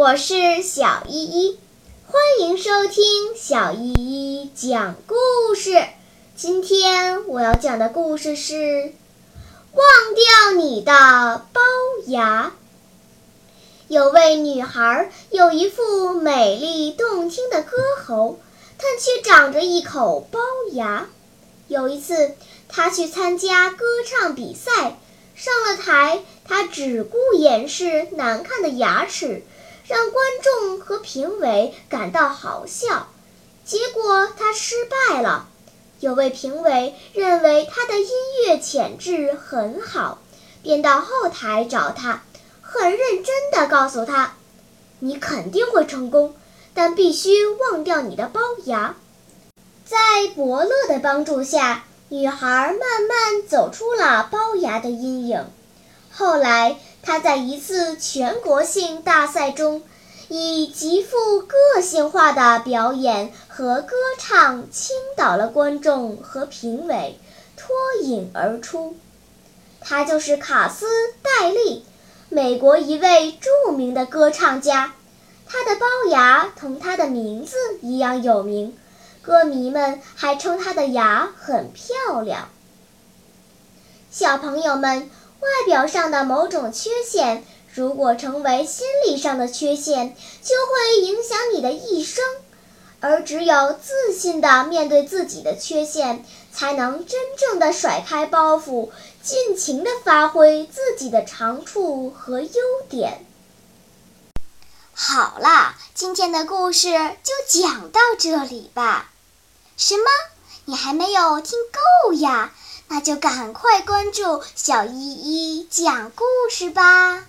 我是小依依，欢迎收听小依依讲故事。今天我要讲的故事是《忘掉你的龅牙》。有位女孩有一副美丽动听的歌喉，但却长着一口龅牙。有一次，她去参加歌唱比赛。上了台，她只顾掩饰难看的牙齿，让观众和评委感到好笑。结果他失败了。有位评委认为他的音乐潜质很好，便到后台找他，很认真地告诉他：“你肯定会成功，但必须忘掉你的龅牙。”在伯乐的帮助下。女孩慢慢走出了龅牙的阴影。后来，他在一次全国性大赛中，以极富个性化的表演和歌唱倾倒了观众和评委，脱颖而出。他就是卡斯戴利，美国一位著名的歌唱家。他的龅牙同他的名字一样有名。歌迷们还称他的牙很漂亮。小朋友们，外表上的某种缺陷，如果成为心理上的缺陷，就会影响你的一生。而只有自信地面对自己的缺陷，才能真正的甩开包袱，尽情地发挥自己的长处和优点。好啦，今天的故事就讲到这里吧。什么？你还没有听够呀？那就赶快关注小依依讲故事吧。